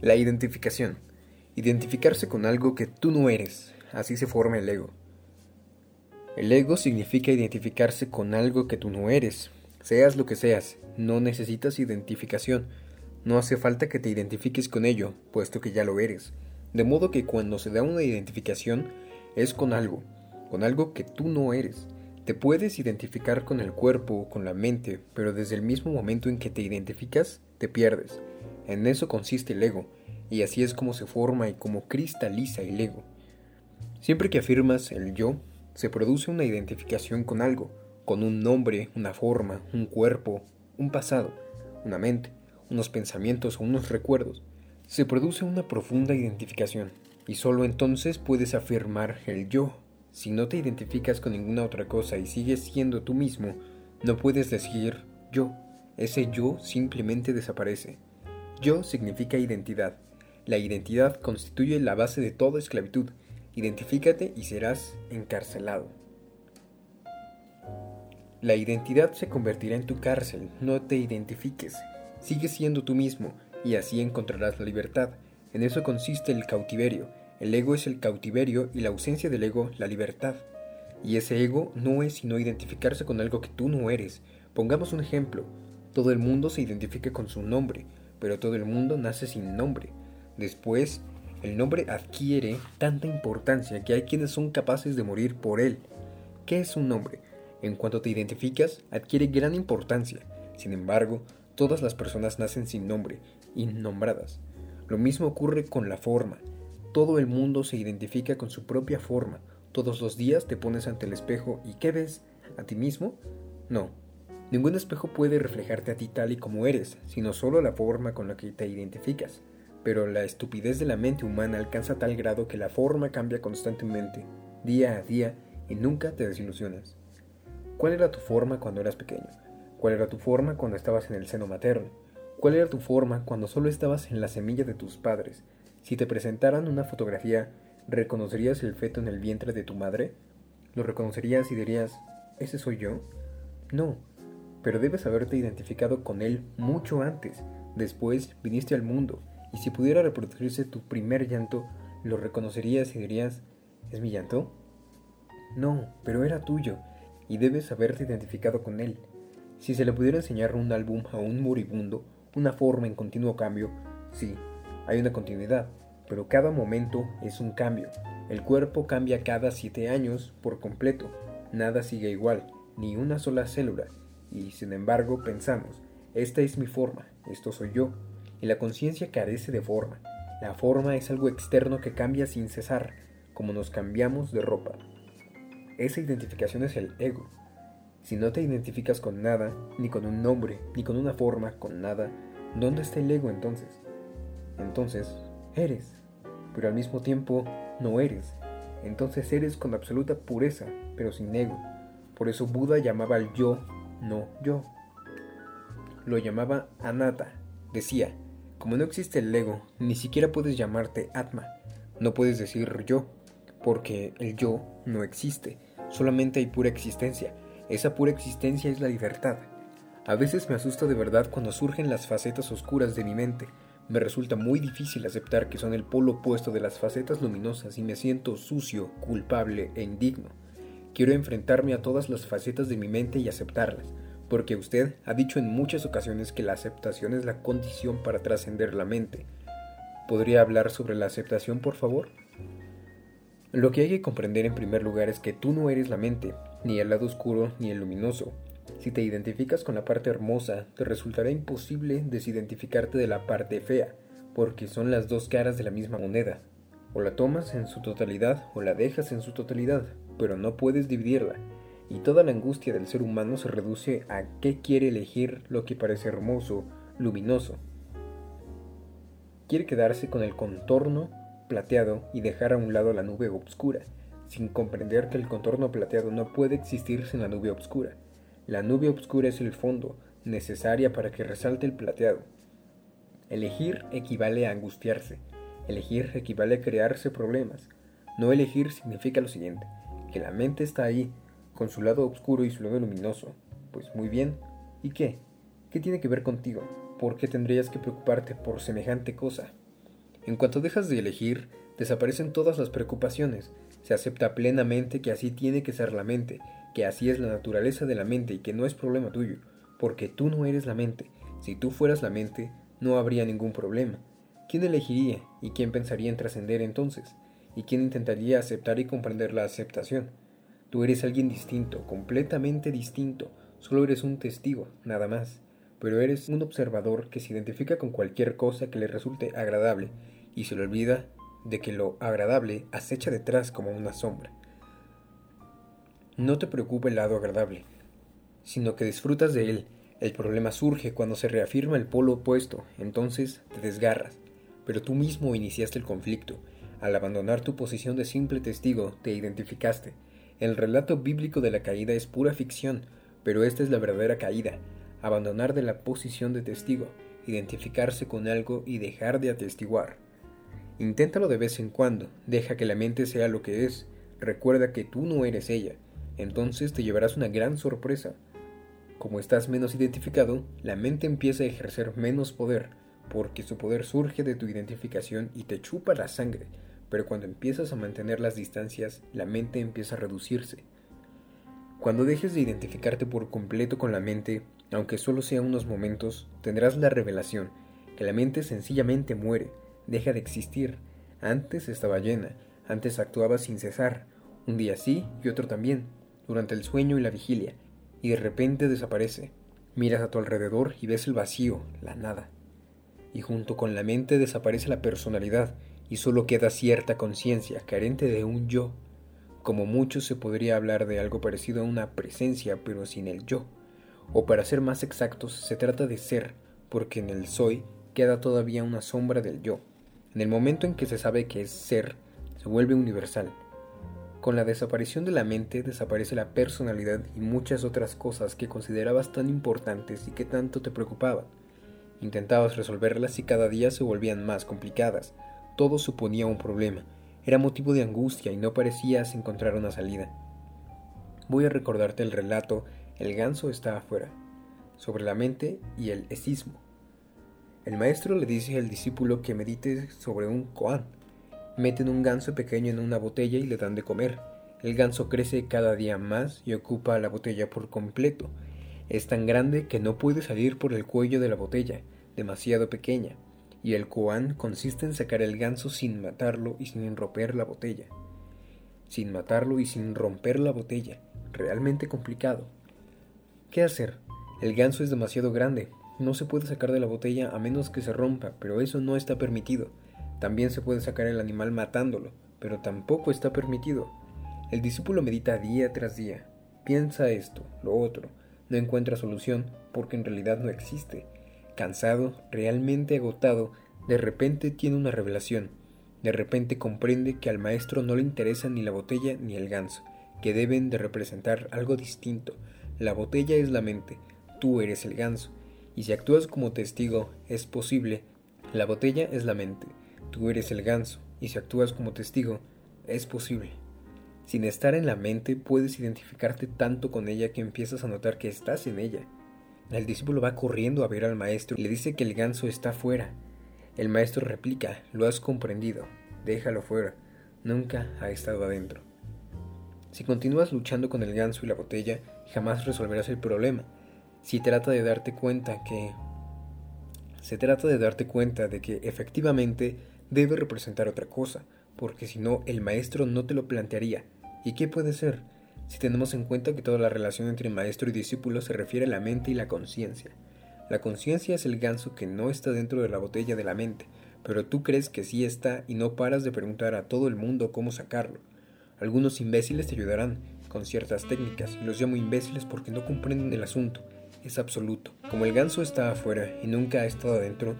La identificación. Identificarse con algo que tú no eres. Así se forma el ego. El ego significa identificarse con algo que tú no eres. Seas lo que seas, no necesitas identificación. No hace falta que te identifiques con ello, puesto que ya lo eres. De modo que cuando se da una identificación es con algo, con algo que tú no eres. Te puedes identificar con el cuerpo, con la mente, pero desde el mismo momento en que te identificas, te pierdes. En eso consiste el ego, y así es como se forma y como cristaliza el ego. Siempre que afirmas el yo, se produce una identificación con algo, con un nombre, una forma, un cuerpo, un pasado, una mente, unos pensamientos o unos recuerdos. Se produce una profunda identificación, y solo entonces puedes afirmar el yo. Si no te identificas con ninguna otra cosa y sigues siendo tú mismo, no puedes decir yo. Ese yo simplemente desaparece. Yo significa identidad. La identidad constituye la base de toda esclavitud. Identifícate y serás encarcelado. La identidad se convertirá en tu cárcel, no te identifiques. Sigue siendo tú mismo y así encontrarás la libertad. En eso consiste el cautiverio. El ego es el cautiverio y la ausencia del ego la libertad. Y ese ego no es sino identificarse con algo que tú no eres. Pongamos un ejemplo. Todo el mundo se identifica con su nombre, pero todo el mundo nace sin nombre. Después, el nombre adquiere tanta importancia que hay quienes son capaces de morir por él. ¿Qué es un nombre? En cuanto te identificas, adquiere gran importancia. Sin embargo, todas las personas nacen sin nombre, innombradas. Lo mismo ocurre con la forma. Todo el mundo se identifica con su propia forma. Todos los días te pones ante el espejo y ¿qué ves? ¿A ti mismo? No, Ningún espejo puede reflejarte a ti tal y como eres, sino solo la forma con la que te identificas. Pero la estupidez de la mente humana alcanza tal grado que la forma cambia constantemente, día a día, y nunca te desilusionas. ¿Cuál era tu forma cuando eras pequeño? ¿Cuál era tu forma cuando estabas en el seno materno? ¿Cuál era tu forma cuando solo estabas en la semilla de tus padres? Si te presentaran una fotografía, ¿reconocerías el feto en el vientre de tu madre? ¿Lo reconocerías y dirías, ¿ese soy yo? No, pero debes haberte identificado con él mucho antes. Después viniste al mundo, y si pudiera reproducirse tu primer llanto, lo reconocerías y dirías, ¿es mi llanto? No, pero era tuyo, y debes haberte identificado con él. Si se le pudiera enseñar un álbum a un moribundo, una forma en continuo cambio, sí, hay una continuidad, pero cada momento es un cambio. El cuerpo cambia cada siete años por completo, nada sigue igual, ni una sola célula, y sin embargo pensamos, esta es mi forma, esto soy yo, y la conciencia carece de forma. La forma es algo externo que cambia sin cesar, como nos cambiamos de ropa. Esa identificación es el ego. Si no te identificas con nada, ni con un nombre, ni con una forma, con nada, ¿dónde está el ego entonces? Entonces, eres, pero al mismo tiempo no eres. Entonces eres con absoluta pureza, pero sin ego. Por eso Buda llamaba al yo no yo. Lo llamaba Anata. Decía, como no existe el ego, ni siquiera puedes llamarte Atma. No puedes decir yo, porque el yo no existe. Solamente hay pura existencia. Esa pura existencia es la libertad. A veces me asusta de verdad cuando surgen las facetas oscuras de mi mente. Me resulta muy difícil aceptar que son el polo opuesto de las facetas luminosas y me siento sucio, culpable e indigno. Quiero enfrentarme a todas las facetas de mi mente y aceptarlas, porque usted ha dicho en muchas ocasiones que la aceptación es la condición para trascender la mente. ¿Podría hablar sobre la aceptación, por favor? Lo que hay que comprender en primer lugar es que tú no eres la mente, ni el lado oscuro ni el luminoso. Si te identificas con la parte hermosa, te resultará imposible desidentificarte de la parte fea, porque son las dos caras de la misma moneda. O la tomas en su totalidad o la dejas en su totalidad, pero no puedes dividirla, y toda la angustia del ser humano se reduce a qué quiere elegir lo que parece hermoso, luminoso. Quiere quedarse con el contorno plateado y dejar a un lado la nube oscura, sin comprender que el contorno plateado no puede existir sin la nube oscura. La nube oscura es el fondo, necesaria para que resalte el plateado. Elegir equivale a angustiarse. Elegir equivale a crearse problemas. No elegir significa lo siguiente que la mente está ahí, con su lado oscuro y su lado luminoso. Pues muy bien. ¿Y qué? ¿Qué tiene que ver contigo? ¿Por qué tendrías que preocuparte por semejante cosa? En cuanto dejas de elegir, desaparecen todas las preocupaciones. Se acepta plenamente que así tiene que ser la mente, que así es la naturaleza de la mente y que no es problema tuyo, porque tú no eres la mente. Si tú fueras la mente, no habría ningún problema. ¿Quién elegiría y quién pensaría en trascender entonces? ¿Y quién intentaría aceptar y comprender la aceptación? Tú eres alguien distinto, completamente distinto, solo eres un testigo, nada más, pero eres un observador que se identifica con cualquier cosa que le resulte agradable y se le olvida de que lo agradable acecha detrás como una sombra. No te preocupa el lado agradable, sino que disfrutas de él. El problema surge cuando se reafirma el polo opuesto, entonces te desgarras, pero tú mismo iniciaste el conflicto. Al abandonar tu posición de simple testigo, te identificaste. El relato bíblico de la caída es pura ficción, pero esta es la verdadera caída. Abandonar de la posición de testigo, identificarse con algo y dejar de atestiguar. Inténtalo de vez en cuando, deja que la mente sea lo que es, recuerda que tú no eres ella, entonces te llevarás una gran sorpresa. Como estás menos identificado, la mente empieza a ejercer menos poder, porque su poder surge de tu identificación y te chupa la sangre, pero cuando empiezas a mantener las distancias, la mente empieza a reducirse. Cuando dejes de identificarte por completo con la mente, aunque solo sea unos momentos, tendrás la revelación que la mente sencillamente muere, deja de existir. Antes estaba llena, antes actuaba sin cesar, un día sí y otro también, durante el sueño y la vigilia, y de repente desaparece. Miras a tu alrededor y ves el vacío, la nada. Y junto con la mente desaparece la personalidad, y solo queda cierta conciencia, carente de un yo. Como mucho se podría hablar de algo parecido a una presencia, pero sin el yo. O para ser más exactos, se trata de ser, porque en el soy queda todavía una sombra del yo. En el momento en que se sabe que es ser, se vuelve universal. Con la desaparición de la mente desaparece la personalidad y muchas otras cosas que considerabas tan importantes y que tanto te preocupaban. Intentabas resolverlas y cada día se volvían más complicadas. Todo suponía un problema. Era motivo de angustia y no parecías encontrar una salida. Voy a recordarte el relato El ganso está afuera, sobre la mente y el esismo. El maestro le dice al discípulo que medite sobre un koan. Meten un ganso pequeño en una botella y le dan de comer. El ganso crece cada día más y ocupa la botella por completo. Es tan grande que no puede salir por el cuello de la botella, demasiado pequeña, y el koan consiste en sacar el ganso sin matarlo y sin romper la botella. Sin matarlo y sin romper la botella. Realmente complicado. ¿Qué hacer? El ganso es demasiado grande, no se puede sacar de la botella a menos que se rompa, pero eso no está permitido. También se puede sacar el animal matándolo, pero tampoco está permitido. El discípulo medita día tras día, piensa esto, lo otro, no encuentra solución porque en realidad no existe. Cansado, realmente agotado, de repente tiene una revelación. De repente comprende que al maestro no le interesa ni la botella ni el ganso, que deben de representar algo distinto. La botella es la mente, tú eres el ganso. Y si actúas como testigo, es posible. La botella es la mente, tú eres el ganso, y si actúas como testigo, es posible. Sin estar en la mente, puedes identificarte tanto con ella que empiezas a notar que estás en ella. El discípulo va corriendo a ver al maestro y le dice que el ganso está fuera. El maestro replica, lo has comprendido, déjalo fuera, nunca ha estado adentro. Si continúas luchando con el ganso y la botella, jamás resolverás el problema si trata de darte cuenta que se trata de darte cuenta de que efectivamente debe representar otra cosa, porque si no el maestro no te lo plantearía. ¿Y qué puede ser? Si tenemos en cuenta que toda la relación entre maestro y discípulo se refiere a la mente y la conciencia. La conciencia es el ganso que no está dentro de la botella de la mente, pero tú crees que sí está y no paras de preguntar a todo el mundo cómo sacarlo. Algunos imbéciles te ayudarán con ciertas técnicas, y los llamo imbéciles porque no comprenden el asunto es absoluto. Como el ganso está afuera y nunca ha estado adentro,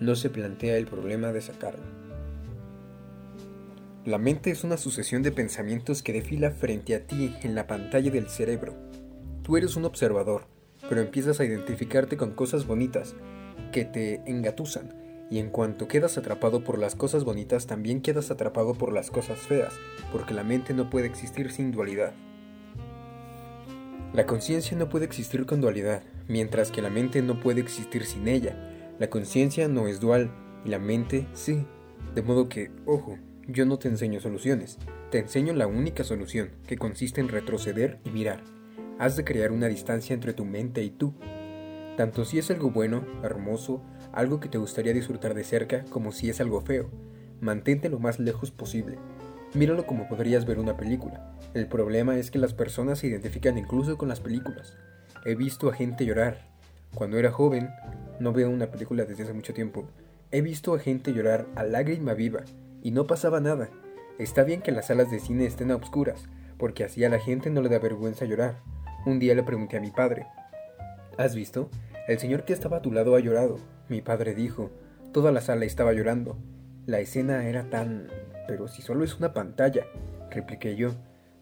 no se plantea el problema de sacarlo. La mente es una sucesión de pensamientos que desfila frente a ti en la pantalla del cerebro. Tú eres un observador, pero empiezas a identificarte con cosas bonitas que te engatusan, y en cuanto quedas atrapado por las cosas bonitas, también quedas atrapado por las cosas feas, porque la mente no puede existir sin dualidad. La conciencia no puede existir con dualidad, mientras que la mente no puede existir sin ella. La conciencia no es dual y la mente sí. De modo que, ojo, yo no te enseño soluciones, te enseño la única solución, que consiste en retroceder y mirar. Has de crear una distancia entre tu mente y tú. Tanto si es algo bueno, hermoso, algo que te gustaría disfrutar de cerca, como si es algo feo. Mantente lo más lejos posible. Míralo como podrías ver una película. El problema es que las personas se identifican incluso con las películas. He visto a gente llorar. Cuando era joven, no veo una película desde hace mucho tiempo, he visto a gente llorar a lágrima viva y no pasaba nada. Está bien que las salas de cine estén a oscuras, porque así a la gente no le da vergüenza llorar. Un día le pregunté a mi padre, ¿Has visto? El señor que estaba a tu lado ha llorado. Mi padre dijo, toda la sala estaba llorando. La escena era tan... Pero si solo es una pantalla, repliqué yo.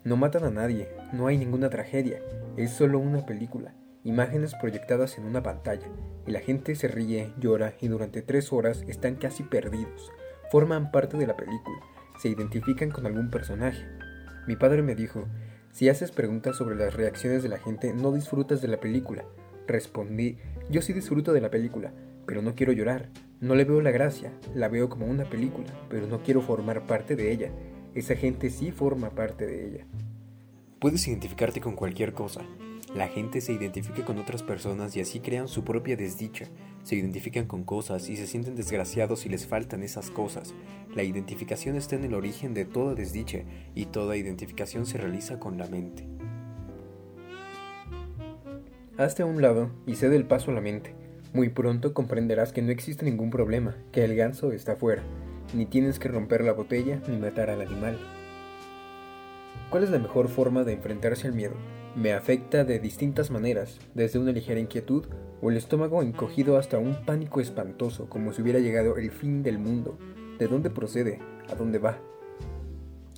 No matan a nadie, no hay ninguna tragedia, es solo una película, imágenes proyectadas en una pantalla, y la gente se ríe, llora y durante tres horas están casi perdidos. Forman parte de la película, se identifican con algún personaje. Mi padre me dijo, si haces preguntas sobre las reacciones de la gente, no disfrutas de la película. Respondí, yo sí disfruto de la película, pero no quiero llorar. No le veo la gracia, la veo como una película, pero no quiero formar parte de ella. Esa gente sí forma parte de ella. Puedes identificarte con cualquier cosa. La gente se identifica con otras personas y así crean su propia desdicha. Se identifican con cosas y se sienten desgraciados si les faltan esas cosas. La identificación está en el origen de toda desdicha y toda identificación se realiza con la mente. Hazte a un lado y cede el paso a la mente. Muy pronto comprenderás que no existe ningún problema, que el ganso está fuera, ni tienes que romper la botella ni matar al animal. ¿Cuál es la mejor forma de enfrentarse al miedo? Me afecta de distintas maneras, desde una ligera inquietud o el estómago encogido hasta un pánico espantoso, como si hubiera llegado el fin del mundo. ¿De dónde procede? ¿A dónde va?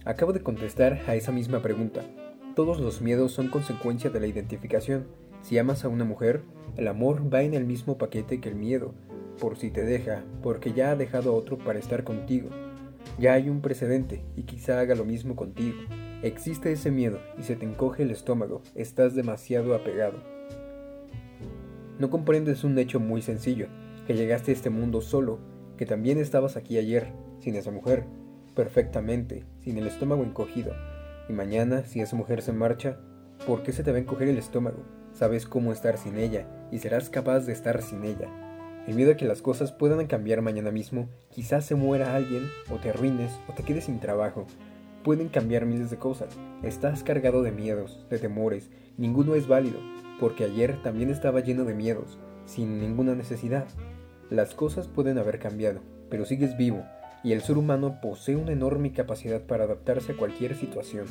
Acabo de contestar a esa misma pregunta. Todos los miedos son consecuencia de la identificación. Si amas a una mujer, el amor va en el mismo paquete que el miedo, por si te deja, porque ya ha dejado a otro para estar contigo. Ya hay un precedente y quizá haga lo mismo contigo. Existe ese miedo y se te encoge el estómago, estás demasiado apegado. No comprendes un hecho muy sencillo, que llegaste a este mundo solo, que también estabas aquí ayer, sin esa mujer, perfectamente, sin el estómago encogido. Y mañana, si esa mujer se marcha, ¿por qué se te va a encoger el estómago? Sabes cómo estar sin ella y serás capaz de estar sin ella. El miedo a que las cosas puedan cambiar mañana mismo, quizás se muera alguien, o te arruines, o te quedes sin trabajo. Pueden cambiar miles de cosas. Estás cargado de miedos, de temores. Ninguno es válido, porque ayer también estaba lleno de miedos, sin ninguna necesidad. Las cosas pueden haber cambiado, pero sigues vivo, y el ser humano posee una enorme capacidad para adaptarse a cualquier situación.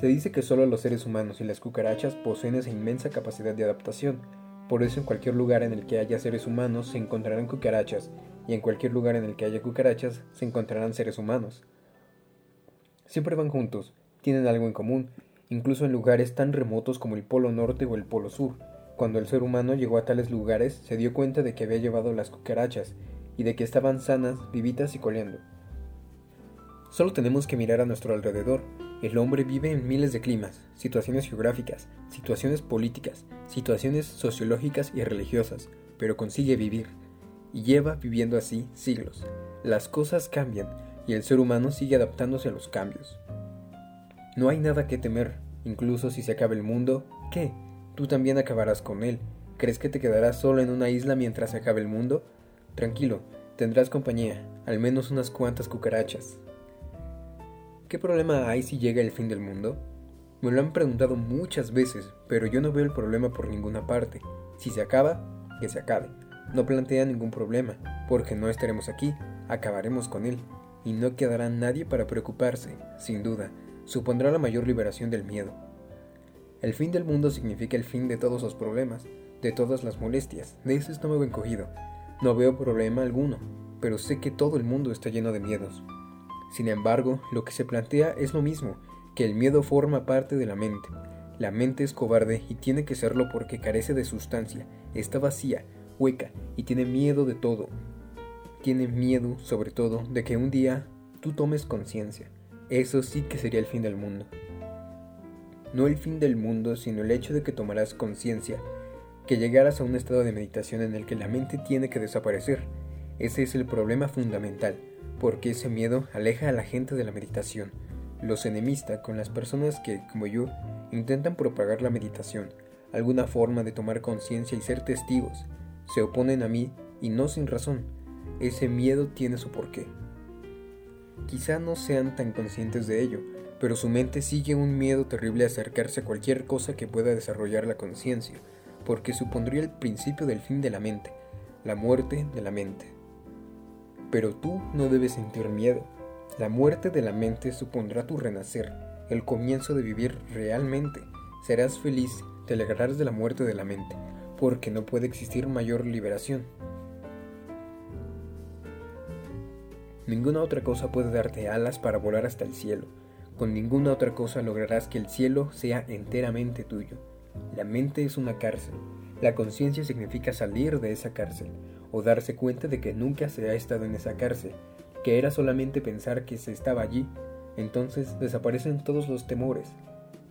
Se dice que solo los seres humanos y las cucarachas poseen esa inmensa capacidad de adaptación, por eso en cualquier lugar en el que haya seres humanos se encontrarán cucarachas, y en cualquier lugar en el que haya cucarachas se encontrarán seres humanos. Siempre van juntos, tienen algo en común, incluso en lugares tan remotos como el Polo Norte o el Polo Sur. Cuando el ser humano llegó a tales lugares, se dio cuenta de que había llevado las cucarachas y de que estaban sanas, vivitas y coleando. Solo tenemos que mirar a nuestro alrededor el hombre vive en miles de climas, situaciones geográficas, situaciones políticas, situaciones sociológicas y religiosas, pero consigue vivir. Y lleva viviendo así siglos. Las cosas cambian y el ser humano sigue adaptándose a los cambios. No hay nada que temer, incluso si se acaba el mundo, ¿qué? Tú también acabarás con él. ¿Crees que te quedarás solo en una isla mientras se acabe el mundo? Tranquilo, tendrás compañía, al menos unas cuantas cucarachas. ¿Qué problema hay si llega el fin del mundo? Me lo han preguntado muchas veces, pero yo no veo el problema por ninguna parte. Si se acaba, que se acabe. No plantea ningún problema, porque no estaremos aquí, acabaremos con él, y no quedará nadie para preocuparse, sin duda, supondrá la mayor liberación del miedo. El fin del mundo significa el fin de todos los problemas, de todas las molestias, de ese estómago encogido. No veo problema alguno, pero sé que todo el mundo está lleno de miedos. Sin embargo, lo que se plantea es lo mismo, que el miedo forma parte de la mente. La mente es cobarde y tiene que serlo porque carece de sustancia, está vacía, hueca y tiene miedo de todo. Tiene miedo, sobre todo, de que un día tú tomes conciencia. Eso sí que sería el fin del mundo. No el fin del mundo, sino el hecho de que tomarás conciencia, que llegarás a un estado de meditación en el que la mente tiene que desaparecer. Ese es el problema fundamental porque ese miedo aleja a la gente de la meditación. Los enemista con las personas que, como yo, intentan propagar la meditación, alguna forma de tomar conciencia y ser testigos. Se oponen a mí y no sin razón. Ese miedo tiene su porqué. Quizá no sean tan conscientes de ello, pero su mente sigue un miedo terrible a acercarse a cualquier cosa que pueda desarrollar la conciencia, porque supondría el principio del fin de la mente, la muerte de la mente. Pero tú no debes sentir miedo. La muerte de la mente supondrá tu renacer, el comienzo de vivir realmente. Serás feliz, te alegrarás de la muerte de la mente, porque no puede existir mayor liberación. Ninguna otra cosa puede darte alas para volar hasta el cielo. Con ninguna otra cosa lograrás que el cielo sea enteramente tuyo. La mente es una cárcel. La conciencia significa salir de esa cárcel, o darse cuenta de que nunca se ha estado en esa cárcel, que era solamente pensar que se estaba allí. Entonces desaparecen todos los temores.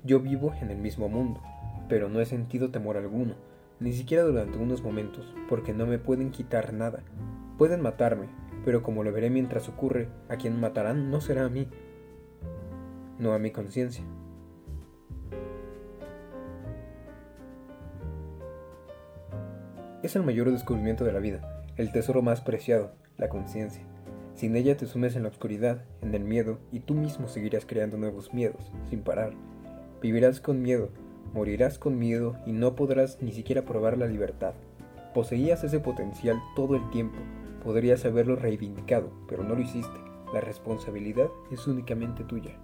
Yo vivo en el mismo mundo, pero no he sentido temor alguno, ni siquiera durante unos momentos, porque no me pueden quitar nada. Pueden matarme, pero como lo veré mientras ocurre, a quien matarán no será a mí, no a mi conciencia. Es el mayor descubrimiento de la vida, el tesoro más preciado, la conciencia. Sin ella te sumes en la oscuridad, en el miedo, y tú mismo seguirás creando nuevos miedos, sin parar. Vivirás con miedo, morirás con miedo y no podrás ni siquiera probar la libertad. Poseías ese potencial todo el tiempo, Podrías haberlo reivindicado, pero no lo hiciste. La responsabilidad es únicamente tuya.